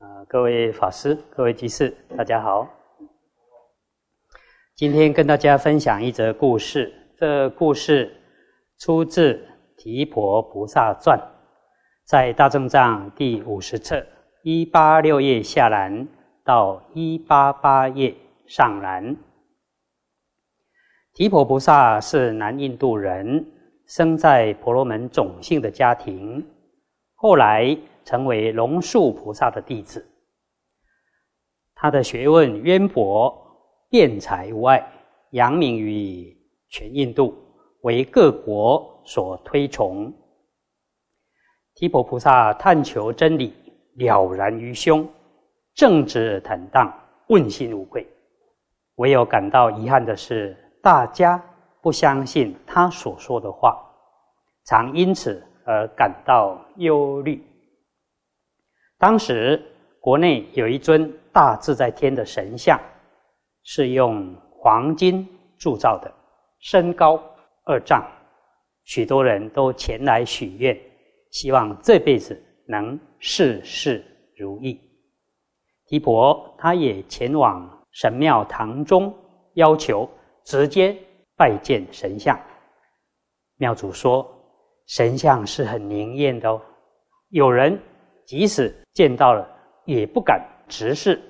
啊，各位法师、各位居士，大家好。今天跟大家分享一则故事。这故事出自《提婆菩萨传》，在大正藏第五十册一八六页下栏到一八八页上栏。提婆菩萨是南印度人，生在婆罗门种姓的家庭，后来。成为龙树菩萨的弟子，他的学问渊博，辩才无碍，扬名于全印度，为各国所推崇。提婆菩萨探求真理，了然于胸，正直坦荡，问心无愧。唯有感到遗憾的是，大家不相信他所说的话，常因此而感到忧虑。当时国内有一尊大自在天的神像，是用黄金铸造的，身高二丈，许多人都前来许愿，希望这辈子能事事如意。提婆他也前往神庙堂中，要求直接拜见神像。庙主说：“神像是很灵验的哦，有人。”即使见到了，也不敢直视。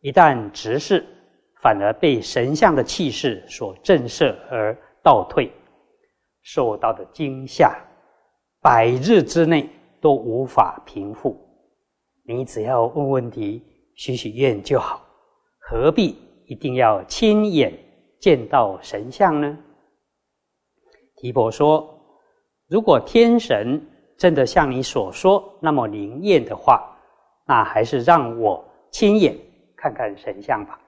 一旦直视，反而被神像的气势所震慑而倒退，受到的惊吓，百日之内都无法平复。你只要问问题、许许愿就好，何必一定要亲眼见到神像呢？提婆说：“如果天神……”真的像你所说那么灵验的话，那还是让我亲眼看看神像吧。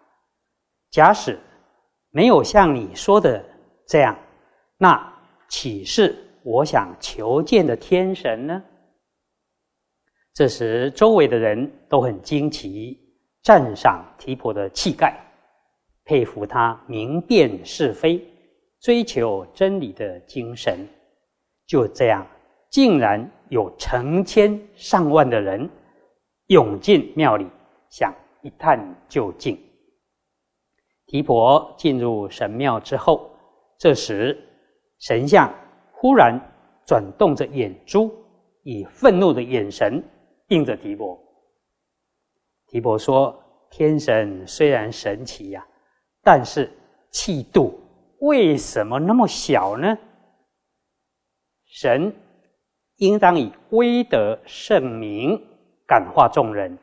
假使没有像你说的这样，那岂是我想求见的天神呢？这时，周围的人都很惊奇，赞赏提婆的气概，佩服他明辨是非、追求真理的精神。就这样。竟然有成千上万的人涌进庙里，想一探究竟。提婆进入神庙之后，这时神像忽然转动着眼珠，以愤怒的眼神盯着提婆。提婆说：“天神虽然神奇呀，但是气度为什么那么小呢？神。”应当以威德圣名感化众人，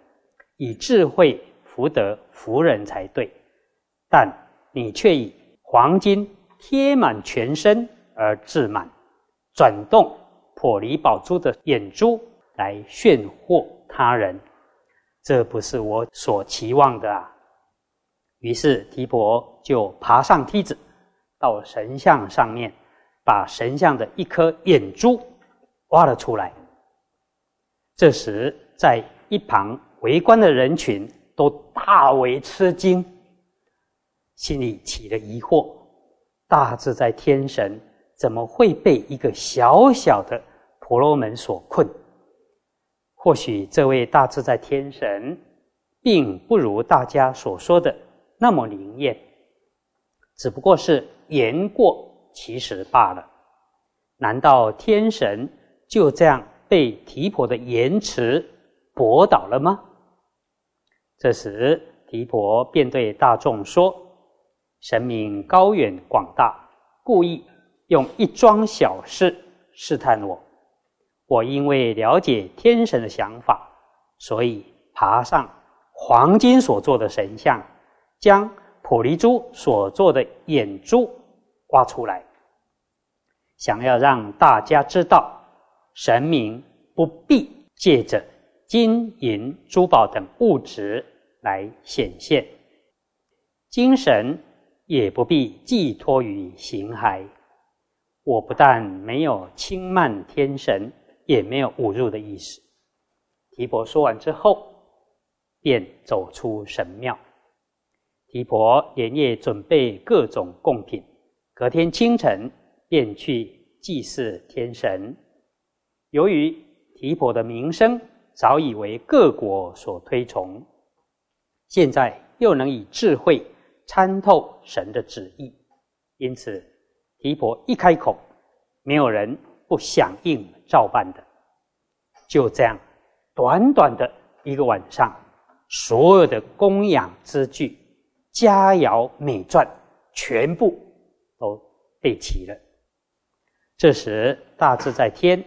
以智慧福德福人才对。但你却以黄金贴满全身而自满，转动破离宝珠的眼珠来炫惑他人，这不是我所期望的啊！于是提婆就爬上梯子，到神像上面，把神像的一颗眼珠。挖了出来。这时，在一旁围观的人群都大为吃惊，心里起了疑惑：大自在天神怎么会被一个小小的婆罗门所困？或许这位大自在天神，并不如大家所说的那么灵验，只不过是言过其实罢了。难道天神？就这样被提婆的言辞驳倒了吗？这时提婆便对大众说：“神明高远广大，故意用一桩小事试探我。我因为了解天神的想法，所以爬上黄金所做的神像，将普利珠所做的眼珠挖出来，想要让大家知道。”神明不必借着金银珠宝等物质来显现，精神也不必寄托于形骸。我不但没有轻慢天神，也没有侮辱的意思。提婆说完之后，便走出神庙。提婆连夜准备各种贡品，隔天清晨便去祭祀天神。由于提婆的名声早已为各国所推崇，现在又能以智慧参透神的旨意，因此提婆一开口，没有人不响应照办的。就这样，短短的一个晚上，所有的供养之具、佳肴美馔，全部都备齐了。这时，大自在天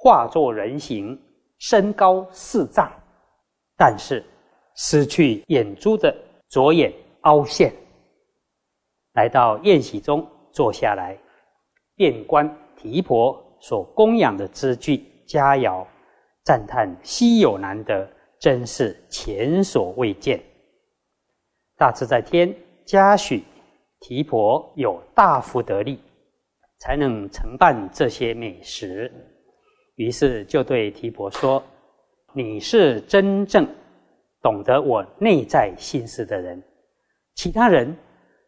化作人形，身高四丈，但是失去眼珠的左眼凹陷，来到宴席中坐下来，遍观提婆所供养的资具佳肴。赞叹稀有难得，真是前所未见。大自在天嘉许提婆有大福得力，才能承办这些美食。于是就对提婆说：“你是真正懂得我内在心思的人，其他人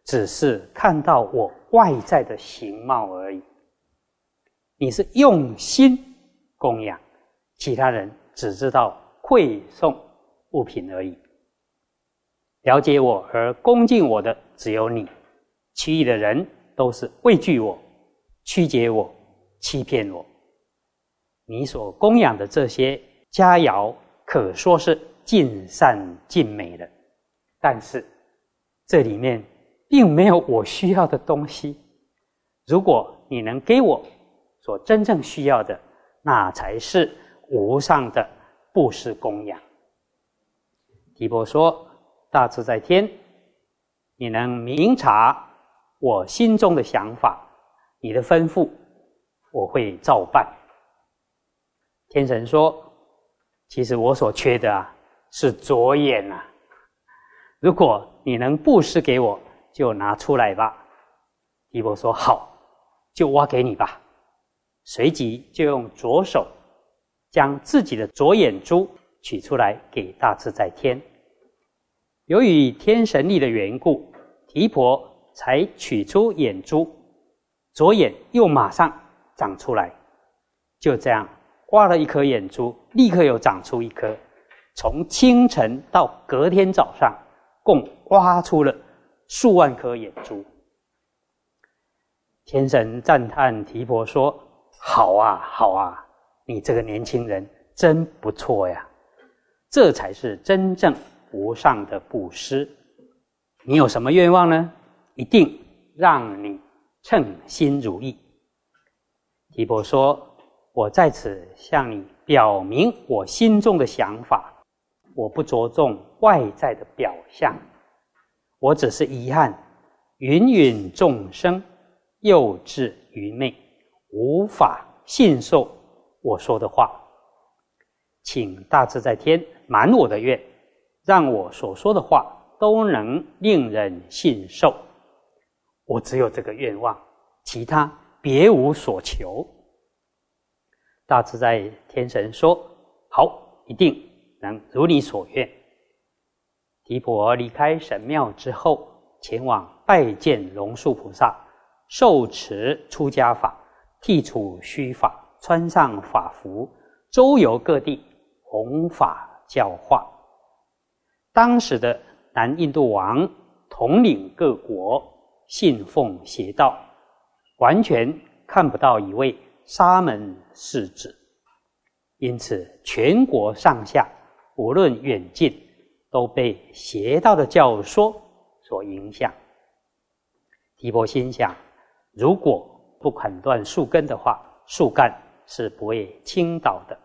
只是看到我外在的形貌而已。你是用心供养。”其他人只知道馈送物品而已，了解我而恭敬我的只有你，其余的人都是畏惧我、曲解我、欺骗我。你所供养的这些佳肴，可说是尽善尽美的，但是这里面并没有我需要的东西。如果你能给我所真正需要的，那才是。无上的布施供养。提婆说：“大自在天，你能明察我心中的想法，你的吩咐我会照办。”天神说：“其实我所缺的啊，是左眼呐。如果你能布施给我，就拿出来吧。”提婆说：“好，就挖给你吧。”随即就用左手。将自己的左眼珠取出来给大自在天。由于天神力的缘故，提婆才取出眼珠，左眼又马上长出来。就这样，挖了一颗眼珠，立刻又长出一颗。从清晨到隔天早上，共挖出了数万颗眼珠。天神赞叹提婆说：“好啊，好啊。”你这个年轻人真不错呀，这才是真正无上的布施。你有什么愿望呢？一定让你称心如意。提婆说：“我在此向你表明我心中的想法，我不着重外在的表象，我只是遗憾芸芸众生幼稚愚昧，无法信受。”我说的话，请大自在天满我的愿，让我所说的话都能令人信受。我只有这个愿望，其他别无所求。大自在天神说：“好，一定能如你所愿。”提婆离开神庙之后，前往拜见龙树菩萨，受持出家法，剃除须发。穿上法服，周游各地，弘法教化。当时的南印度王统领各国，信奉邪道，完全看不到一位沙门是指，因此全国上下，无论远近，都被邪道的教说所影响。提婆心想：如果不砍断树根的话，树干。是不会倾倒的。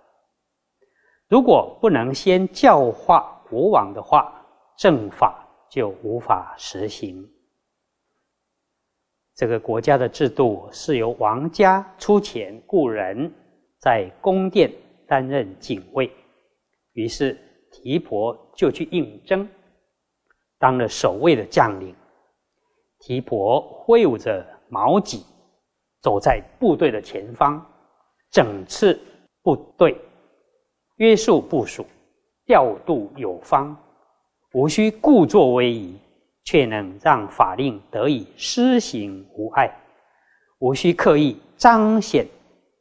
如果不能先教化国王的话，政法就无法实行。这个国家的制度是由王家出钱雇人，在宫殿担任警卫。于是提婆就去应征，当了守卫的将领。提婆挥舞着矛戟，走在部队的前方。整次部队约束部署，调度有方，无需故作威仪，却能让法令得以施行无碍；无需刻意彰显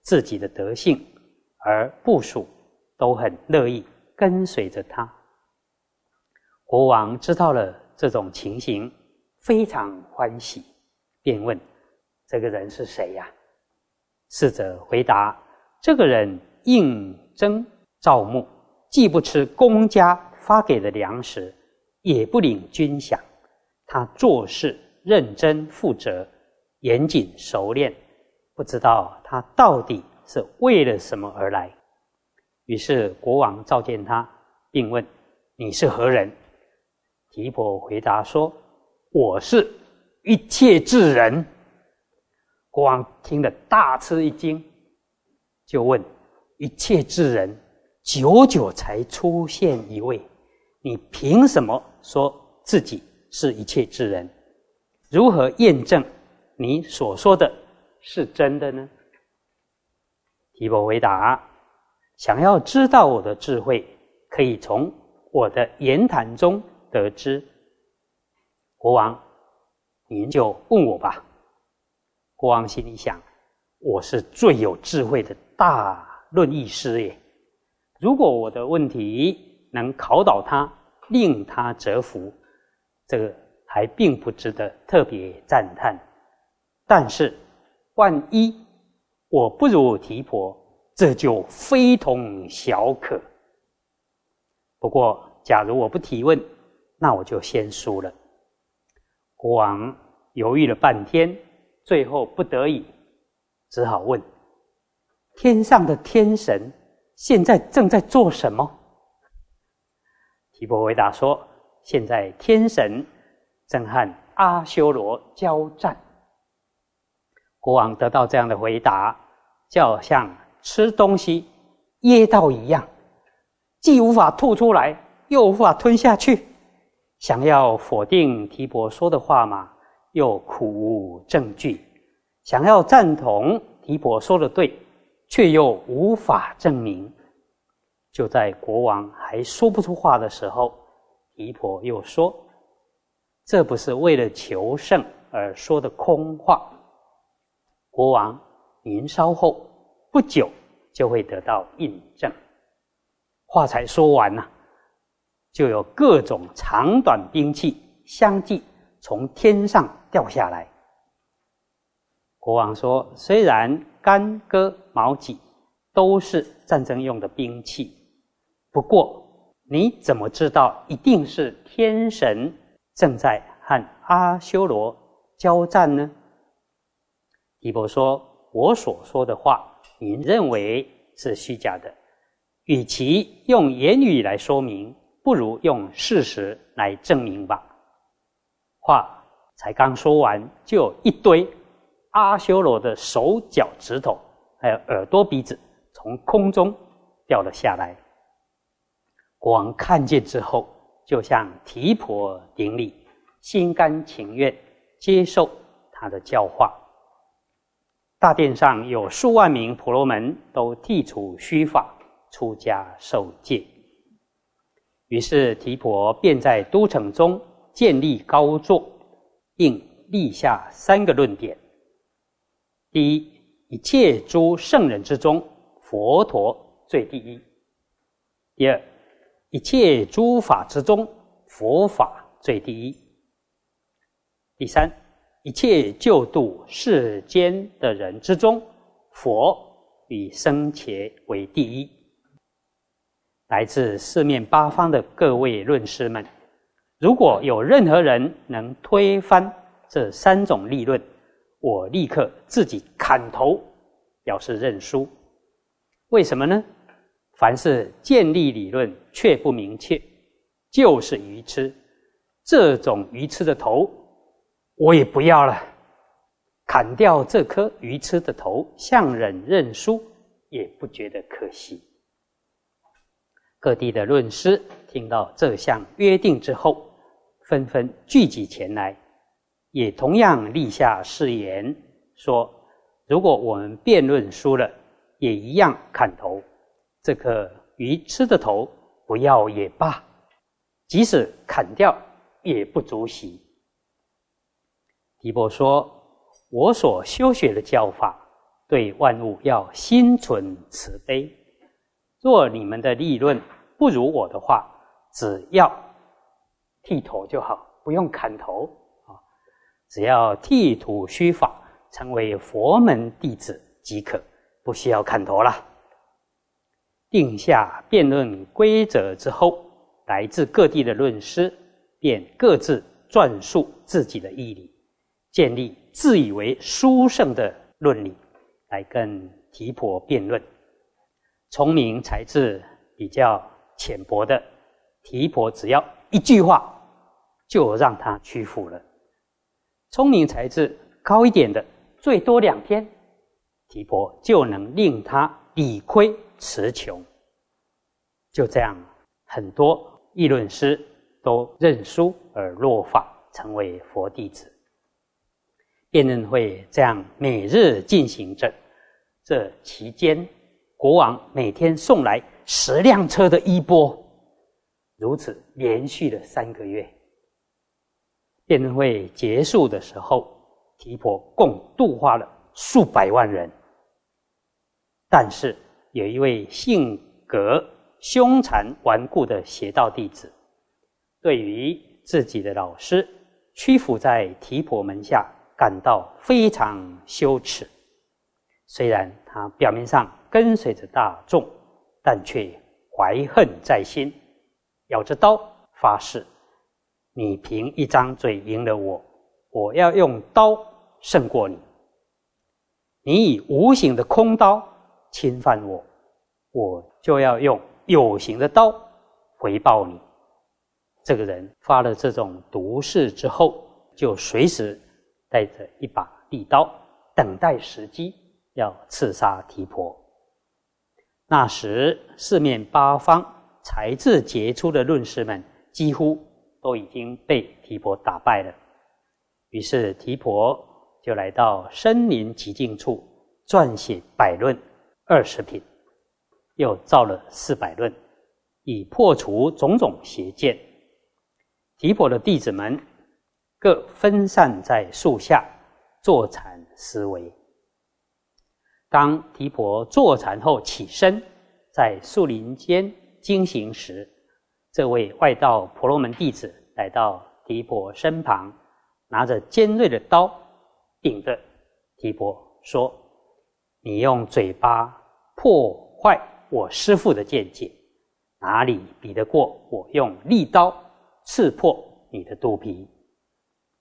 自己的德性，而部署都很乐意跟随着他。国王知道了这种情形，非常欢喜，便问：“这个人是谁呀？”侍者回答：“这个人应征招募，既不吃公家发给的粮食，也不领军饷。他做事认真负责，严谨熟练。不知道他到底是为了什么而来。”于是国王召见他，并问：“你是何人？”提婆回答说：“我是一切智人。”国王听得大吃一惊，就问：“一切智人，久久才出现一位，你凭什么说自己是一切之人？如何验证你所说的是真的呢？”提婆回答：“想要知道我的智慧，可以从我的言谈中。”得知，国王，您就问我吧。国王心里想：我是最有智慧的大论议师耶。如果我的问题能考倒他，令他折服，这个还并不值得特别赞叹。但是，万一我不如提婆，这就非同小可。不过，假如我不提问，那我就先输了。国王犹豫了半天，最后不得已，只好问：“天上的天神现在正在做什么？”提婆回答说：“现在天神正和阿修罗交战。”国王得到这样的回答，就像吃东西噎到一样，既无法吐出来，又无法吞下去。想要否定提婆说的话嘛，又苦无证据；想要赞同提婆说的对，却又无法证明。就在国王还说不出话的时候，姨婆又说：“这不是为了求胜而说的空话。”国王，您稍后不久就会得到印证。话才说完呢。就有各种长短兵器相继从天上掉下来。国王说：“虽然干戈矛戟都是战争用的兵器，不过你怎么知道一定是天神正在和阿修罗交战呢？”提婆说：“我所说的话，您认为是虚假的。与其用言语来说明。”不如用事实来证明吧。话才刚说完，就有一堆阿修罗的手脚指头，还有耳朵鼻子从空中掉了下来。国王看见之后，就向提婆顶礼，心甘情愿接受他的教化。大殿上有数万名婆罗门都剃除须发，出家受戒。于是提婆便在都城中建立高座，并立下三个论点：第一，一切诸圣人之中，佛陀最第一；第二，一切诸法之中，佛法最第一；第三，一切救度世间的人之中，佛以生前为第一。来自四面八方的各位论师们，如果有任何人能推翻这三种立论，我立刻自己砍头，表示认输。为什么呢？凡是建立理论却不明确，就是愚痴。这种愚痴的头，我也不要了。砍掉这颗愚痴的头，向人认输，也不觉得可惜。各地的论师听到这项约定之后，纷纷聚集前来，也同样立下誓言，说：如果我们辩论输了，也一样砍头。这颗鱼吃的头不要也罢，即使砍掉也不足惜。提婆说：“我所修学的教法，对万物要心存慈悲。若你们的立论，不如我的话，只要剃头就好，不用砍头啊，只要剃土须发，成为佛门弟子即可，不需要砍头了。定下辩论规则之后，来自各地的论师便各自撰述自己的义理，建立自以为殊胜的论理，来跟提婆辩论。聪明才智比较浅薄的提婆，只要一句话就让他屈服了；聪明才智高一点的，最多两天，提婆就能令他理亏词穷。就这样，很多议论师都认输而落法，成为佛弟子。辩论会这样每日进行着，这期间。国王每天送来十辆车的衣钵，如此连续了三个月。辩论会结束的时候，提婆共度化了数百万人。但是有一位性格凶残顽固的邪道弟子，对于自己的老师屈服在提婆门下，感到非常羞耻。虽然他表面上，跟随着大众，但却怀恨在心，咬着刀发誓：你凭一张嘴赢了我，我要用刀胜过你；你以无形的空刀侵犯我，我就要用有形的刀回报你。这个人发了这种毒誓之后，就随时带着一把利刀，等待时机要刺杀提婆。那时，四面八方才智杰出的论师们几乎都已经被提婆打败了。于是，提婆就来到森林极静处，撰写百论二十品，又造了四百论，以破除种种邪见。提婆的弟子们各分散在树下坐禅思维。当提婆坐禅后起身，在树林间经行时，这位外道婆罗门弟子来到提婆身旁，拿着尖锐的刀，顶着提婆说：“你用嘴巴破坏我师父的见解，哪里比得过我用利刀刺破你的肚皮？”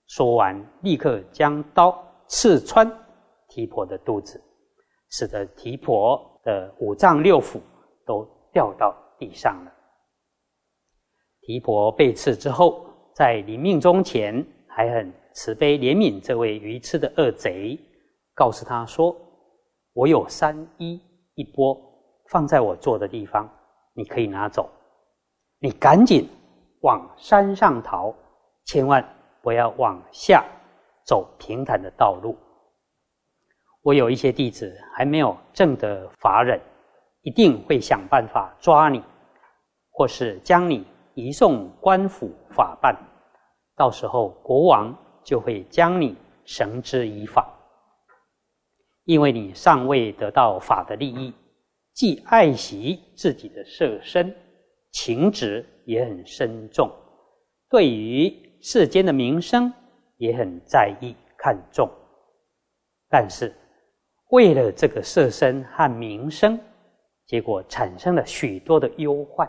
说完，立刻将刀刺穿提婆的肚子。使得提婆的五脏六腑都掉到地上了。提婆被刺之后，在临命终前，还很慈悲怜悯这位愚痴的恶贼，告诉他说：“我有三一一钵，放在我坐的地方，你可以拿走。你赶紧往山上逃，千万不要往下走平坦的道路。”我有一些弟子还没有证得法忍，一定会想办法抓你，或是将你移送官府法办，到时候国王就会将你绳之以法，因为你尚未得到法的利益，既爱惜自己的色身，情执也很深重，对于世间的名声也很在意看重，但是。为了这个色身和名声，结果产生了许多的忧患。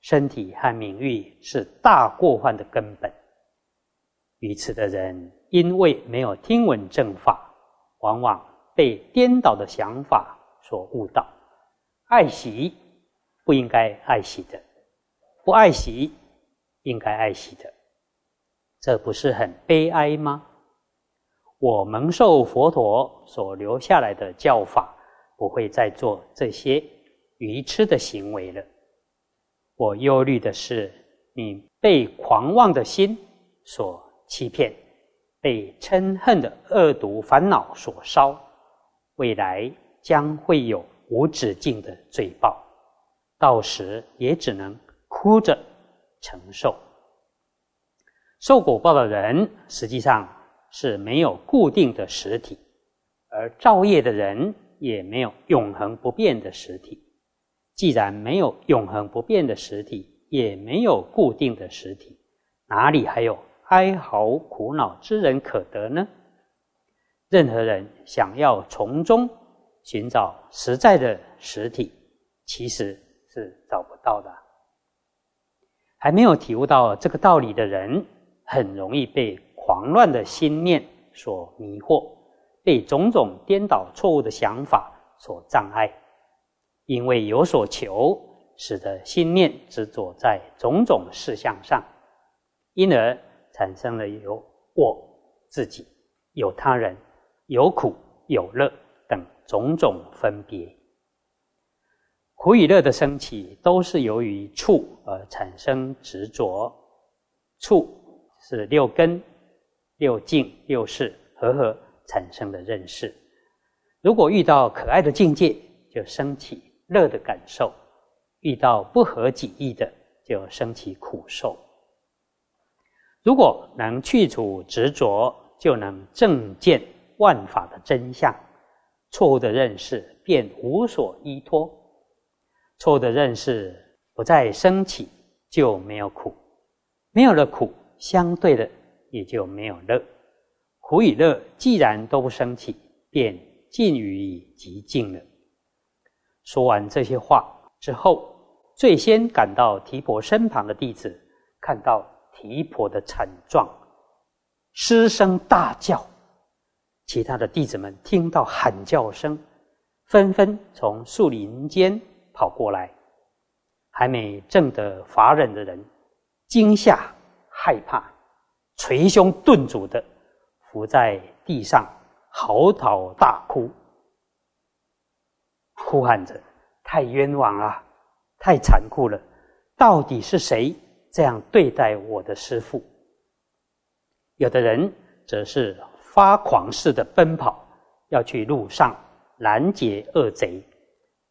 身体和名誉是大过患的根本。于此的人因为没有听闻正法，往往被颠倒的想法所误导。爱惜不应该爱惜的，不爱惜应该爱惜的，这不是很悲哀吗？我蒙受佛陀所留下来的教法，不会再做这些愚痴的行为了。我忧虑的是，你被狂妄的心所欺骗，被嗔恨的恶毒烦恼所烧，未来将会有无止境的罪报，到时也只能哭着承受。受果报的人，实际上。是没有固定的实体，而造业的人也没有永恒不变的实体。既然没有永恒不变的实体，也没有固定的实体，哪里还有哀嚎苦恼之人可得呢？任何人想要从中寻找实在的实体，其实是找不到的。还没有体悟到这个道理的人，很容易被狂乱的心念所迷惑，被种种颠倒错误的想法所障碍。因为有所求，使得心念执着在种种事项上，因而产生了有我自己、有他人。有苦有乐等种种分别，苦与乐的升起，都是由于触而产生执着。触是六根、六境、六识合合产生的认识。如果遇到可爱的境界，就升起乐的感受；遇到不合己意的，就升起苦受。如果能去除执着，就能正见。万法的真相，错误的认识便无所依托；错误的认识不再升起，就没有苦；没有了苦，相对的也就没有乐。苦与乐既然都不升起，便尽于极尽了。说完这些话之后，最先赶到提婆身旁的弟子看到提婆的惨状，失声大叫。其他的弟子们听到喊叫声，纷纷从树林间跑过来。还没正得法忍的人，惊吓害怕，捶胸顿足的伏在地上，嚎啕大哭，哭喊着：“太冤枉了，太残酷了！到底是谁这样对待我的师父？”有的人则是。发狂似的奔跑，要去路上拦截恶贼。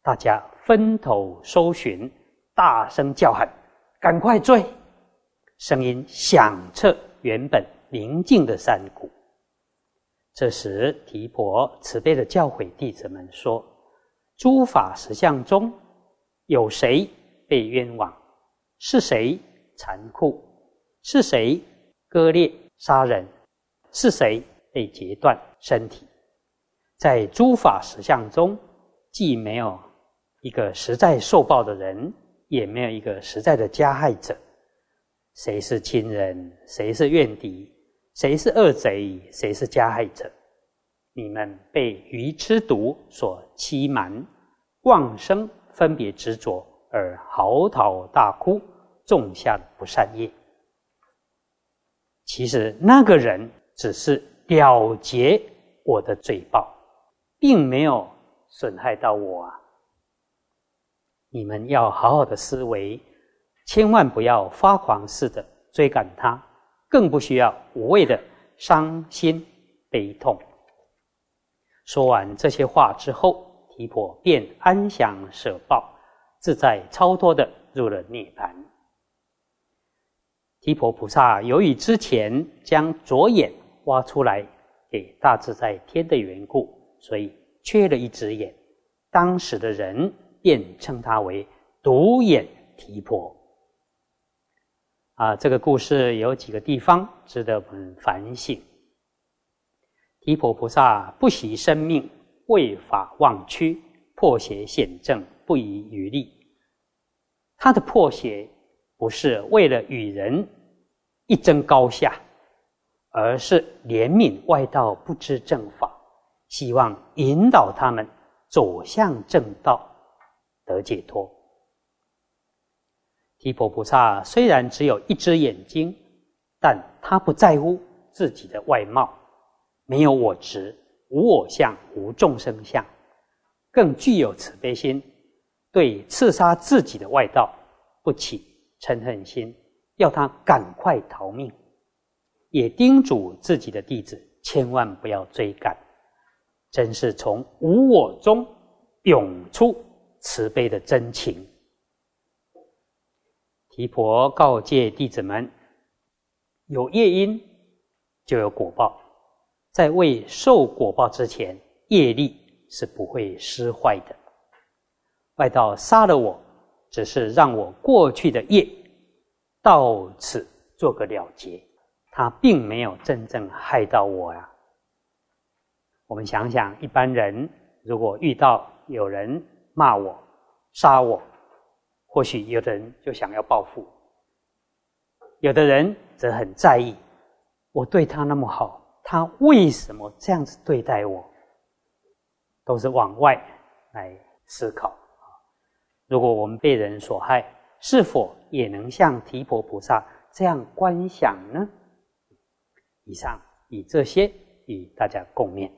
大家分头搜寻，大声叫喊：“赶快追！”声音响彻原本宁静的山谷。这时，提婆慈悲的教诲弟子们说：“诸法实相中有谁被冤枉？是谁残酷？是谁割裂杀人？是谁？”被截断身体，在诸法实相中，既没有一个实在受报的人，也没有一个实在的加害者。谁是亲人？谁是怨敌？谁是恶贼？谁是加害者？你们被愚痴毒所欺瞒，妄生分别执着而嚎啕大哭，种下不善业。其实那个人只是。了结我的罪报，并没有损害到我啊！你们要好好的思维，千万不要发狂似的追赶他，更不需要无谓的伤心悲痛。说完这些话之后，提婆便安详舍报，自在超脱的入了涅盘。提婆菩萨由于之前将左眼。挖出来给大自在天的缘故，所以缺了一只眼。当时的人便称他为独眼提婆。啊，这个故事有几个地方值得我们反省。提婆菩萨不惜生命，为法忘躯，破邪显正，不遗余力。他的破邪不是为了与人一争高下。而是怜悯外道不知正法，希望引导他们走向正道，得解脱。提婆菩萨虽然只有一只眼睛，但他不在乎自己的外貌，没有我执，无我相，无众生相，更具有慈悲心，对刺杀自己的外道不起嗔恨心，要他赶快逃命。也叮嘱自己的弟子，千万不要追赶，真是从无我中涌出慈悲的真情。提婆告诫弟子们：有业因，就有果报，在未受果报之前，业力是不会失坏的。外道杀了我，只是让我过去的业到此做个了结，他并没有真正害到我呀。我们想想，一般人如果遇到有人骂我、杀我，或许有的人就想要报复，有的人则很在意，我对他那么好，他为什么这样子对待我？都是往外来思考。如果我们被人所害，是否也能像提婆菩萨这样观想呢？以上以这些与大家共勉。